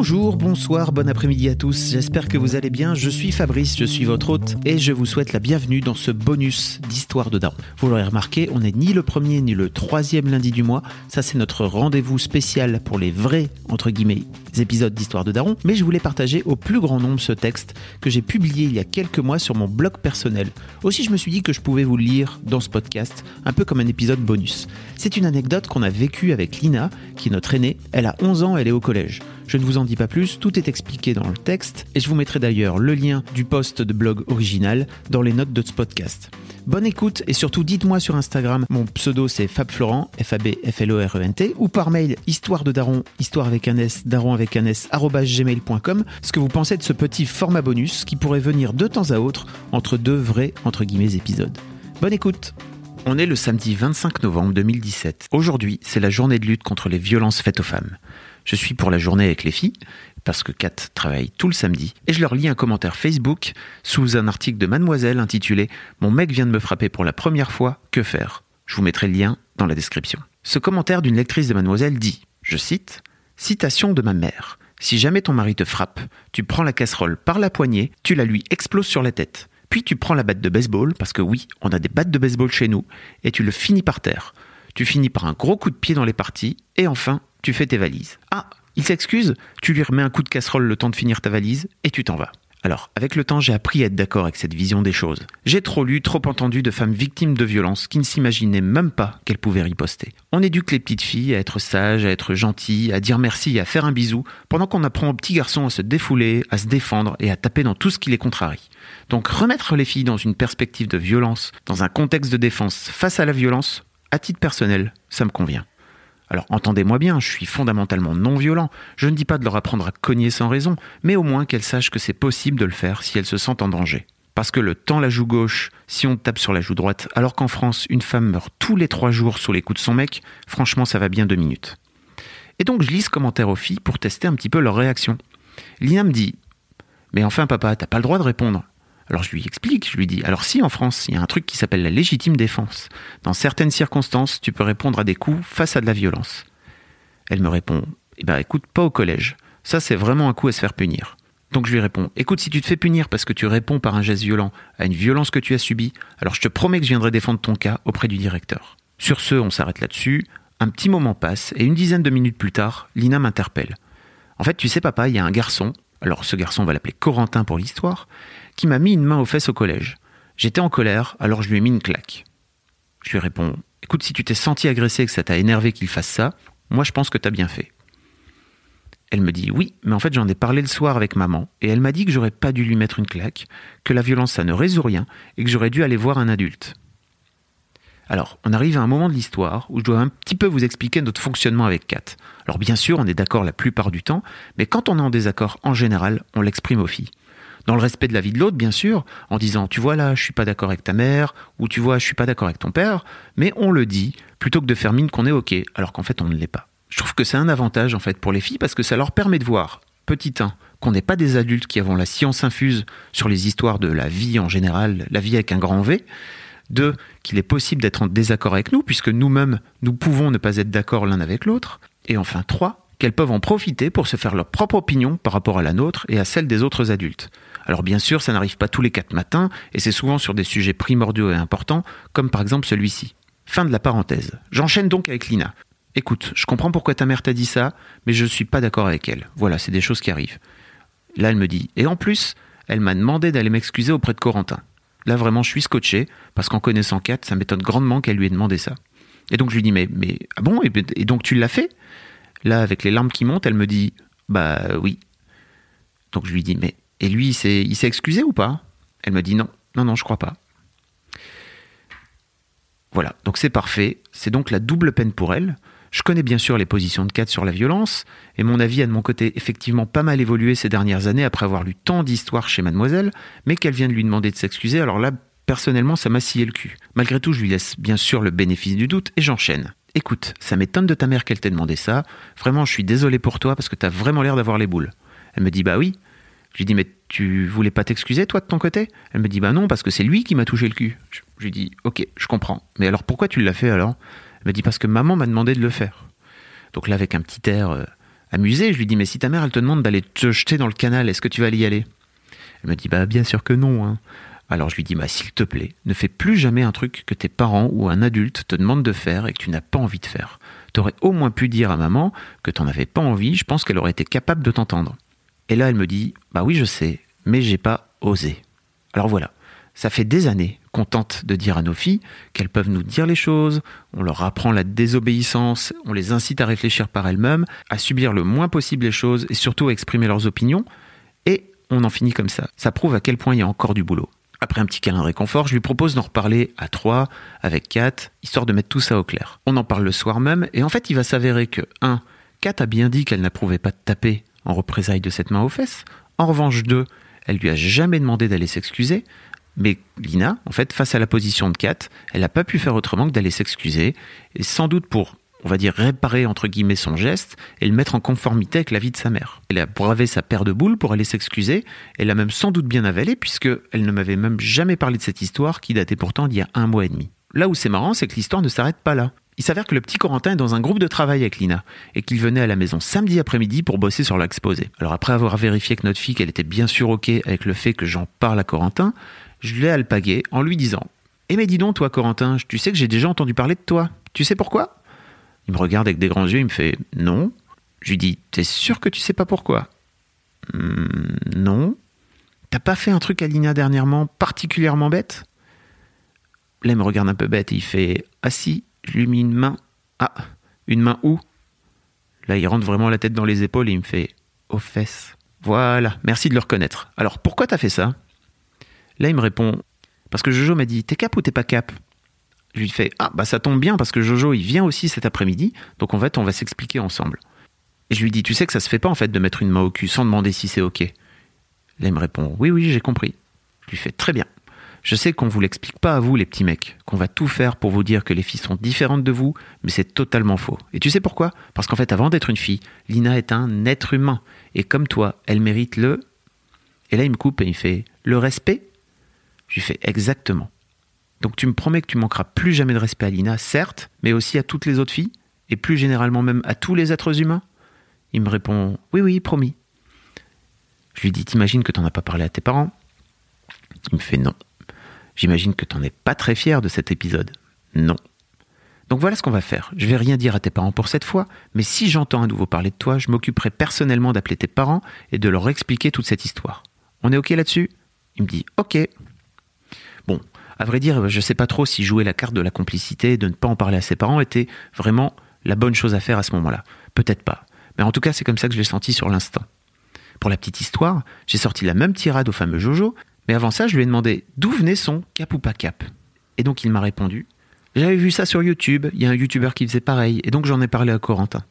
Bonjour, bonsoir, bon après-midi à tous. J'espère que vous allez bien. Je suis Fabrice, je suis votre hôte et je vous souhaite la bienvenue dans ce bonus d'Histoire de Daron. Vous l'aurez remarqué, on n'est ni le premier ni le troisième lundi du mois. Ça, c'est notre rendez-vous spécial pour les vrais, épisodes d'Histoire de Daron. Mais je voulais partager au plus grand nombre ce texte que j'ai publié il y a quelques mois sur mon blog personnel. Aussi, je me suis dit que je pouvais vous le lire dans ce podcast, un peu comme un épisode bonus. C'est une anecdote qu'on a vécue avec Lina, qui est notre aînée. Elle a 11 ans, elle est au collège. Je ne vous en dis pas plus, tout est expliqué dans le texte et je vous mettrai d'ailleurs le lien du post de blog original dans les notes de ce podcast. Bonne écoute et surtout dites-moi sur Instagram, mon pseudo c'est FabFlorent, F-A-B-F-L-O-R-E-N-T, ou par mail histoire de daron, histoire avec un S, daron avec un S, gmail.com, ce que vous pensez de ce petit format bonus qui pourrait venir de temps à autre entre deux vrais épisodes. Bonne écoute on est le samedi 25 novembre 2017. Aujourd'hui, c'est la journée de lutte contre les violences faites aux femmes. Je suis pour la journée avec les filles, parce que Kat travaille tout le samedi, et je leur lis un commentaire Facebook sous un article de Mademoiselle intitulé Mon mec vient de me frapper pour la première fois, que faire? Je vous mettrai le lien dans la description. Ce commentaire d'une lectrice de Mademoiselle dit, je cite, Citation de ma mère. Si jamais ton mari te frappe, tu prends la casserole par la poignée, tu la lui exploses sur la tête. Puis tu prends la batte de baseball, parce que oui, on a des battes de baseball chez nous, et tu le finis par terre. Tu finis par un gros coup de pied dans les parties, et enfin, tu fais tes valises. Ah, il s'excuse, tu lui remets un coup de casserole le temps de finir ta valise, et tu t'en vas. Alors, avec le temps, j'ai appris à être d'accord avec cette vision des choses. J'ai trop lu, trop entendu de femmes victimes de violences qui ne s'imaginaient même pas qu'elles pouvaient riposter. On éduque les petites filles à être sages, à être gentilles, à dire merci à faire un bisou, pendant qu'on apprend aux petits garçons à se défouler, à se défendre et à taper dans tout ce qui les contrarie. Donc remettre les filles dans une perspective de violence, dans un contexte de défense face à la violence, à titre personnel, ça me convient. Alors entendez-moi bien, je suis fondamentalement non violent. Je ne dis pas de leur apprendre à cogner sans raison, mais au moins qu'elles sachent que c'est possible de le faire si elles se sentent en danger. Parce que le temps la joue gauche si on tape sur la joue droite, alors qu'en France, une femme meurt tous les trois jours sous les coups de son mec, franchement ça va bien deux minutes. Et donc je lis ce commentaire aux filles pour tester un petit peu leur réaction. Lina me dit Mais enfin papa, t'as pas le droit de répondre. Alors je lui explique, je lui dis, alors si en France, il y a un truc qui s'appelle la légitime défense. Dans certaines circonstances, tu peux répondre à des coups face à de la violence. Elle me répond, eh ben écoute, pas au collège. Ça, c'est vraiment un coup à se faire punir. Donc je lui réponds, écoute, si tu te fais punir parce que tu réponds par un geste violent à une violence que tu as subie, alors je te promets que je viendrai défendre ton cas auprès du directeur. Sur ce, on s'arrête là-dessus, un petit moment passe, et une dizaine de minutes plus tard, Lina m'interpelle. En fait, tu sais papa, il y a un garçon, alors ce garçon on va l'appeler Corentin pour l'histoire, qui m'a mis une main aux fesses au collège. J'étais en colère, alors je lui ai mis une claque. Je lui réponds Écoute, si tu t'es senti agressé et que ça t'a énervé qu'il fasse ça, moi je pense que t'as bien fait. Elle me dit Oui, mais en fait j'en ai parlé le soir avec maman, et elle m'a dit que j'aurais pas dû lui mettre une claque, que la violence ça ne résout rien, et que j'aurais dû aller voir un adulte. Alors, on arrive à un moment de l'histoire où je dois un petit peu vous expliquer notre fonctionnement avec Kat. Alors bien sûr, on est d'accord la plupart du temps, mais quand on est en désaccord, en général, on l'exprime aux filles dans le respect de la vie de l'autre, bien sûr, en disant tu vois là, je suis pas d'accord avec ta mère, ou tu vois, je suis pas d'accord avec ton père, mais on le dit plutôt que de faire mine qu'on est ok, alors qu'en fait on ne l'est pas. Je trouve que c'est un avantage en fait pour les filles parce que ça leur permet de voir, petit 1, qu'on n'est pas des adultes qui avons la science infuse sur les histoires de la vie en général, la vie avec un grand V. Deux, qu'il est possible d'être en désaccord avec nous, puisque nous-mêmes, nous pouvons ne pas être d'accord l'un avec l'autre. Et enfin, trois, qu'elles peuvent en profiter pour se faire leur propre opinion par rapport à la nôtre et à celle des autres adultes. Alors bien sûr, ça n'arrive pas tous les quatre matins, et c'est souvent sur des sujets primordiaux et importants, comme par exemple celui-ci. Fin de la parenthèse. J'enchaîne donc avec Lina. Écoute, je comprends pourquoi ta mère t'a dit ça, mais je ne suis pas d'accord avec elle. Voilà, c'est des choses qui arrivent. Là, elle me dit, et en plus, elle m'a demandé d'aller m'excuser auprès de Corentin. Là, vraiment, je suis scotché, parce qu'en connaissant Kat, ça m'étonne grandement qu'elle lui ait demandé ça. Et donc, je lui dis, mais, mais ah bon, et donc tu l'as fait? Là, avec les larmes qui montent, elle me dit, bah oui. Donc je lui dis, mais et lui, il s'est excusé ou pas? Elle me dit non, non, non, je crois pas. Voilà, donc c'est parfait. C'est donc la double peine pour elle. Je connais bien sûr les positions de Kat sur la violence, et mon avis a de mon côté effectivement pas mal évolué ces dernières années après avoir lu tant d'histoires chez mademoiselle, mais qu'elle vient de lui demander de s'excuser, alors là, personnellement, ça m'a scié le cul. Malgré tout, je lui laisse bien sûr le bénéfice du doute, et j'enchaîne. Écoute, ça m'étonne de ta mère qu'elle t'ait demandé ça, vraiment je suis désolé pour toi parce que t'as vraiment l'air d'avoir les boules. Elle me dit bah oui. Je lui dis mais tu voulais pas t'excuser toi de ton côté? Elle me dit bah non parce que c'est lui qui m'a touché le cul. Je, lui dis ok, je comprends. Mais alors pourquoi tu l'as fait alors? Elle me dit parce que maman m'a demandé de le faire. Donc là, avec un petit air euh, amusé, je lui dis mais si ta mère elle te demande d'aller te jeter dans le canal, est-ce que tu vas y aller? Elle me dit bah bien sûr que non. Hein. Alors je lui dis bah s'il te plaît, ne fais plus jamais un truc que tes parents ou un adulte te demandent de faire et que tu n'as pas envie de faire. T'aurais au moins pu dire à maman que t'en avais pas envie, je pense qu'elle aurait été capable de t'entendre. Et là elle me dit bah oui je sais, mais j'ai pas osé. Alors voilà, ça fait des années qu'on tente de dire à nos filles qu'elles peuvent nous dire les choses, on leur apprend la désobéissance, on les incite à réfléchir par elles-mêmes, à subir le moins possible les choses et surtout à exprimer leurs opinions, et on en finit comme ça. Ça prouve à quel point il y a encore du boulot. Après un petit câlin réconfort, je lui propose d'en reparler à trois, avec Kat, histoire de mettre tout ça au clair. On en parle le soir même, et en fait il va s'avérer que 1. Kat a bien dit qu'elle n'approuvait pas de taper en représailles de cette main aux fesses. En revanche, 2. Elle lui a jamais demandé d'aller s'excuser. Mais Lina, en fait, face à la position de Kat, elle n'a pas pu faire autrement que d'aller s'excuser, et sans doute pour, on va dire, réparer entre guillemets son geste et le mettre en conformité avec la vie de sa mère. Elle a bravé sa paire de boules pour aller s'excuser, elle l'a même sans doute bien avalé, puisqu'elle ne m'avait même jamais parlé de cette histoire qui datait pourtant d'il y a un mois et demi. Là où c'est marrant, c'est que l'histoire ne s'arrête pas là. Il s'avère que le petit Corentin est dans un groupe de travail avec Lina et qu'il venait à la maison samedi après-midi pour bosser sur l'exposé. Alors après avoir vérifié que notre fille qu'elle était bien sûr ok avec le fait que j'en parle à Corentin, je l'ai alpagué en lui disant Eh mais dis donc, toi, Corentin, tu sais que j'ai déjà entendu parler de toi. Tu sais pourquoi? Il me regarde avec des grands yeux, il me fait Non. Je lui dis T'es sûr que tu sais pas pourquoi? Hmm, Non. T'as pas fait un truc à Lina dernièrement particulièrement bête? Là, il me regarde un peu bête et il fait Ah si, je lui ai mis une main. Ah, une main où? Là, il rentre vraiment la tête dans les épaules et il me fait Aux fesses. Voilà, merci de le reconnaître. Alors, pourquoi t'as fait ça? Là, il me répond Parce que Jojo m'a dit T'es cap ou t'es pas cap? Je lui fais Ah, bah ça tombe bien parce que Jojo, il vient aussi cet après-midi, donc en fait, on va s'expliquer ensemble. Et je lui dis Tu sais que ça se fait pas en fait de mettre une main au cul sans demander si c'est ok. Là, il me répond Oui, oui, j'ai compris. Je lui fais Très bien. Je sais qu'on vous l'explique pas à vous, les petits mecs, qu'on va tout faire pour vous dire que les filles sont différentes de vous, mais c'est totalement faux. Et tu sais pourquoi? Parce qu'en fait, avant d'être une fille, Lina est un être humain. Et comme toi, elle mérite le. Et là, il me coupe et il fait Le respect je lui fais exactement. Donc tu me promets que tu manqueras plus jamais de respect à Lina, certes, mais aussi à toutes les autres filles, et plus généralement même à tous les êtres humains Il me répond Oui, oui, promis. Je lui dis T'imagines que t'en as pas parlé à tes parents? Il me fait Non. J'imagine que t'en es pas très fier de cet épisode. Non. Donc voilà ce qu'on va faire. Je vais rien dire à tes parents pour cette fois, mais si j'entends à nouveau parler de toi, je m'occuperai personnellement d'appeler tes parents et de leur expliquer toute cette histoire. On est OK là-dessus? Il me dit OK. Bon, à vrai dire, je ne sais pas trop si jouer la carte de la complicité, de ne pas en parler à ses parents, était vraiment la bonne chose à faire à ce moment-là. Peut-être pas. Mais en tout cas, c'est comme ça que je l'ai senti sur l'instant. Pour la petite histoire, j'ai sorti la même tirade au fameux Jojo, mais avant ça, je lui ai demandé d'où venait son cap ou pas cap. Et donc il m'a répondu J'avais vu ça sur YouTube, il y a un YouTuber qui faisait pareil, et donc j'en ai parlé à Corentin.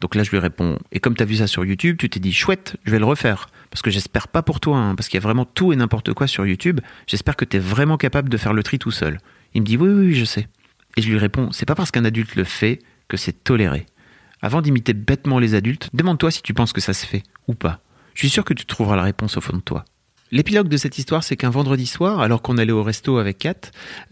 Donc là, je lui réponds Et comme tu as vu ça sur YouTube, tu t'es dit Chouette, je vais le refaire. Parce que j'espère pas pour toi, hein, parce qu'il y a vraiment tout et n'importe quoi sur YouTube. J'espère que tu es vraiment capable de faire le tri tout seul. Il me dit Oui, oui, je sais. Et je lui réponds C'est pas parce qu'un adulte le fait que c'est toléré. Avant d'imiter bêtement les adultes, demande-toi si tu penses que ça se fait ou pas. Je suis sûr que tu trouveras la réponse au fond de toi. L'épilogue de cette histoire, c'est qu'un vendredi soir, alors qu'on allait au resto avec Kat,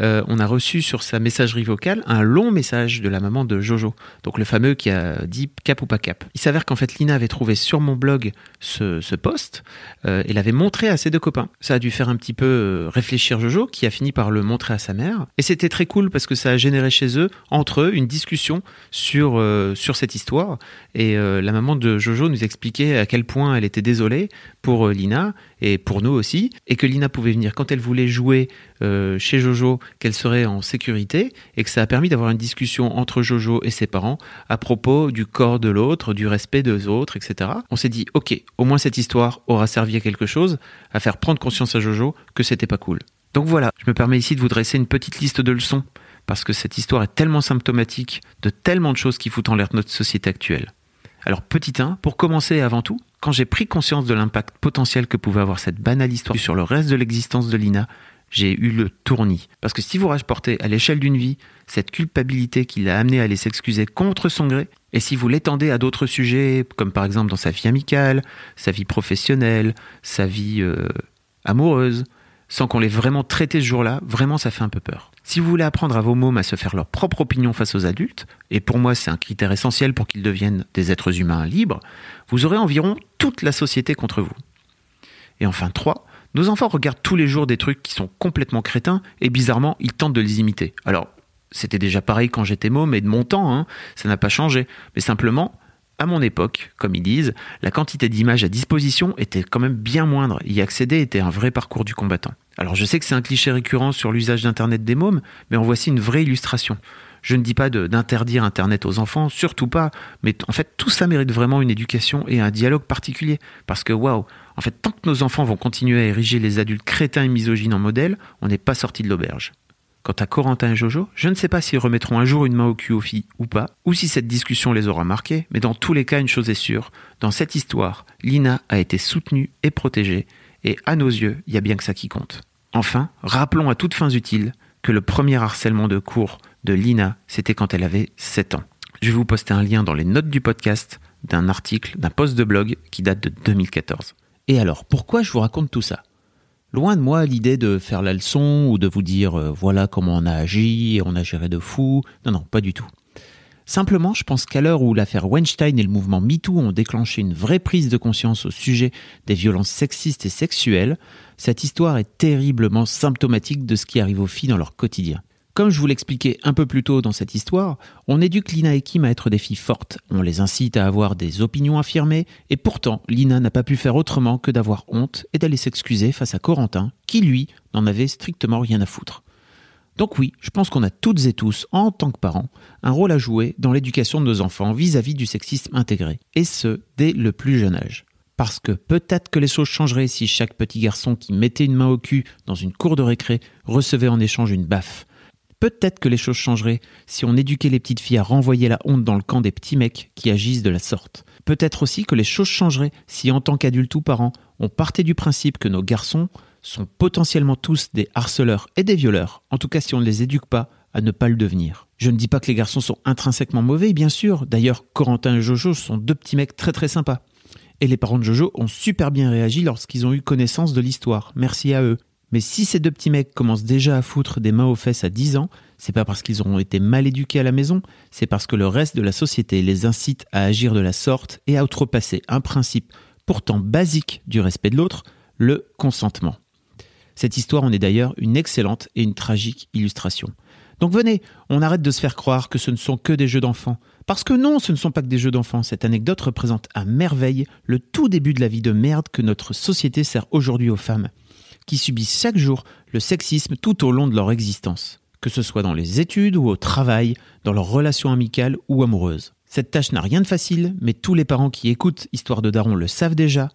euh, on a reçu sur sa messagerie vocale un long message de la maman de Jojo, donc le fameux qui a dit cap ou pas cap. Il s'avère qu'en fait Lina avait trouvé sur mon blog ce, ce post euh, et l'avait montré à ses deux copains. Ça a dû faire un petit peu euh, réfléchir Jojo, qui a fini par le montrer à sa mère. Et c'était très cool parce que ça a généré chez eux, entre eux, une discussion sur, sur cette histoire. Et la maman de Jojo nous expliquait à quel point elle était désolée pour Lina et pour aussi, et que Lina pouvait venir quand elle voulait jouer euh, chez Jojo, qu'elle serait en sécurité, et que ça a permis d'avoir une discussion entre Jojo et ses parents à propos du corps de l'autre, du respect des autres, etc. On s'est dit, ok, au moins cette histoire aura servi à quelque chose, à faire prendre conscience à Jojo que c'était pas cool. Donc voilà, je me permets ici de vous dresser une petite liste de leçons parce que cette histoire est tellement symptomatique de tellement de choses qui foutent en l'air notre société actuelle. Alors petit 1, pour commencer avant tout, quand j'ai pris conscience de l'impact potentiel que pouvait avoir cette banale histoire sur le reste de l'existence de Lina, j'ai eu le tournis. Parce que si vous rapportez à l'échelle d'une vie cette culpabilité qui l'a amené à aller s'excuser contre son gré, et si vous l'étendez à d'autres sujets, comme par exemple dans sa vie amicale, sa vie professionnelle, sa vie euh, amoureuse, sans qu'on l'ait vraiment traité ce jour-là, vraiment ça fait un peu peur. Si vous voulez apprendre à vos mômes à se faire leur propre opinion face aux adultes, et pour moi c'est un critère essentiel pour qu'ils deviennent des êtres humains libres, vous aurez environ toute la société contre vous. Et enfin 3, nos enfants regardent tous les jours des trucs qui sont complètement crétins, et bizarrement ils tentent de les imiter. Alors c'était déjà pareil quand j'étais môme et de mon temps, hein, ça n'a pas changé. Mais simplement, à mon époque, comme ils disent, la quantité d'images à disposition était quand même bien moindre. Y accéder était un vrai parcours du combattant. Alors je sais que c'est un cliché récurrent sur l'usage d'Internet des mômes, mais en voici une vraie illustration. Je ne dis pas d'interdire Internet aux enfants, surtout pas, mais en fait tout ça mérite vraiment une éducation et un dialogue particulier. Parce que waouh, en fait tant que nos enfants vont continuer à ériger les adultes crétins et misogynes en modèle, on n'est pas sorti de l'auberge. Quant à Corentin et Jojo, je ne sais pas s'ils remettront un jour une main au cul aux filles ou pas, ou si cette discussion les aura marqués, mais dans tous les cas, une chose est sûre, dans cette histoire, Lina a été soutenue et protégée, et à nos yeux, il y a bien que ça qui compte. Enfin, rappelons à toutes fins utiles que le premier harcèlement de cours de Lina, c'était quand elle avait 7 ans. Je vais vous poster un lien dans les notes du podcast d'un article, d'un post de blog qui date de 2014. Et alors, pourquoi je vous raconte tout ça? Loin de moi l'idée de faire la leçon ou de vous dire euh, voilà comment on a agi et on a géré de fou. Non, non, pas du tout. Simplement, je pense qu'à l'heure où l'affaire Weinstein et le mouvement MeToo ont déclenché une vraie prise de conscience au sujet des violences sexistes et sexuelles, cette histoire est terriblement symptomatique de ce qui arrive aux filles dans leur quotidien. Comme je vous l'expliquais un peu plus tôt dans cette histoire, on éduque Lina et Kim à être des filles fortes, on les incite à avoir des opinions affirmées, et pourtant Lina n'a pas pu faire autrement que d'avoir honte et d'aller s'excuser face à Corentin, qui lui n'en avait strictement rien à foutre. Donc oui, je pense qu'on a toutes et tous, en tant que parents, un rôle à jouer dans l'éducation de nos enfants vis-à-vis du sexisme intégré, et ce, dès le plus jeune âge. Parce que peut-être que les choses changeraient si chaque petit garçon qui mettait une main au cul dans une cour de récré recevait en échange une baffe, Peut-être que les choses changeraient si on éduquait les petites filles à renvoyer la honte dans le camp des petits mecs qui agissent de la sorte. Peut-être aussi que les choses changeraient si en tant qu'adultes ou parents, on partait du principe que nos garçons sont potentiellement tous des harceleurs et des violeurs, en tout cas si on ne les éduque pas à ne pas le devenir. Je ne dis pas que les garçons sont intrinsèquement mauvais, bien sûr, d'ailleurs Corentin et Jojo sont deux petits mecs très très sympas. Et les parents de Jojo ont super bien réagi lorsqu'ils ont eu connaissance de l'histoire, merci à eux. Mais si ces deux petits mecs commencent déjà à foutre des mains aux fesses à 10 ans, c'est pas parce qu'ils auront été mal éduqués à la maison, c'est parce que le reste de la société les incite à agir de la sorte et à outrepasser un principe pourtant basique du respect de l'autre, le consentement. Cette histoire en est d'ailleurs une excellente et une tragique illustration. Donc venez, on arrête de se faire croire que ce ne sont que des jeux d'enfants. Parce que non, ce ne sont pas que des jeux d'enfants. Cette anecdote représente à merveille le tout début de la vie de merde que notre société sert aujourd'hui aux femmes qui subissent chaque jour le sexisme tout au long de leur existence, que ce soit dans les études ou au travail, dans leurs relations amicales ou amoureuses. Cette tâche n'a rien de facile, mais tous les parents qui écoutent Histoire de Daron le savent déjà.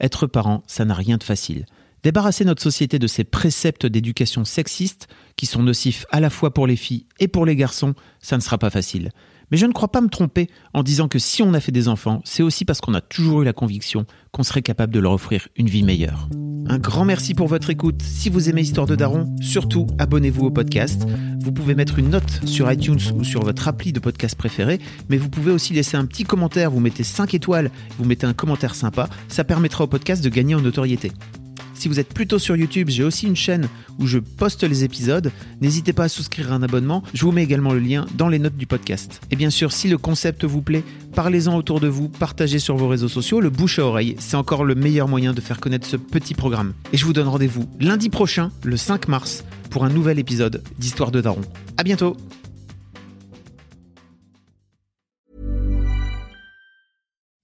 Être parent, ça n'a rien de facile. Débarrasser notre société de ces préceptes d'éducation sexiste, qui sont nocifs à la fois pour les filles et pour les garçons, ça ne sera pas facile. Mais je ne crois pas me tromper en disant que si on a fait des enfants, c'est aussi parce qu'on a toujours eu la conviction qu'on serait capable de leur offrir une vie meilleure. Un grand merci pour votre écoute. Si vous aimez Histoire de Daron, surtout abonnez-vous au podcast. Vous pouvez mettre une note sur iTunes ou sur votre appli de podcast préféré, mais vous pouvez aussi laisser un petit commentaire, vous mettez 5 étoiles, vous mettez un commentaire sympa, ça permettra au podcast de gagner en notoriété. Si vous êtes plutôt sur YouTube, j'ai aussi une chaîne où je poste les épisodes. N'hésitez pas à souscrire à un abonnement. Je vous mets également le lien dans les notes du podcast. Et bien sûr, si le concept vous plaît, parlez-en autour de vous, partagez sur vos réseaux sociaux. Le bouche à oreille, c'est encore le meilleur moyen de faire connaître ce petit programme. Et je vous donne rendez-vous lundi prochain, le 5 mars, pour un nouvel épisode d'Histoire de Daron. À bientôt!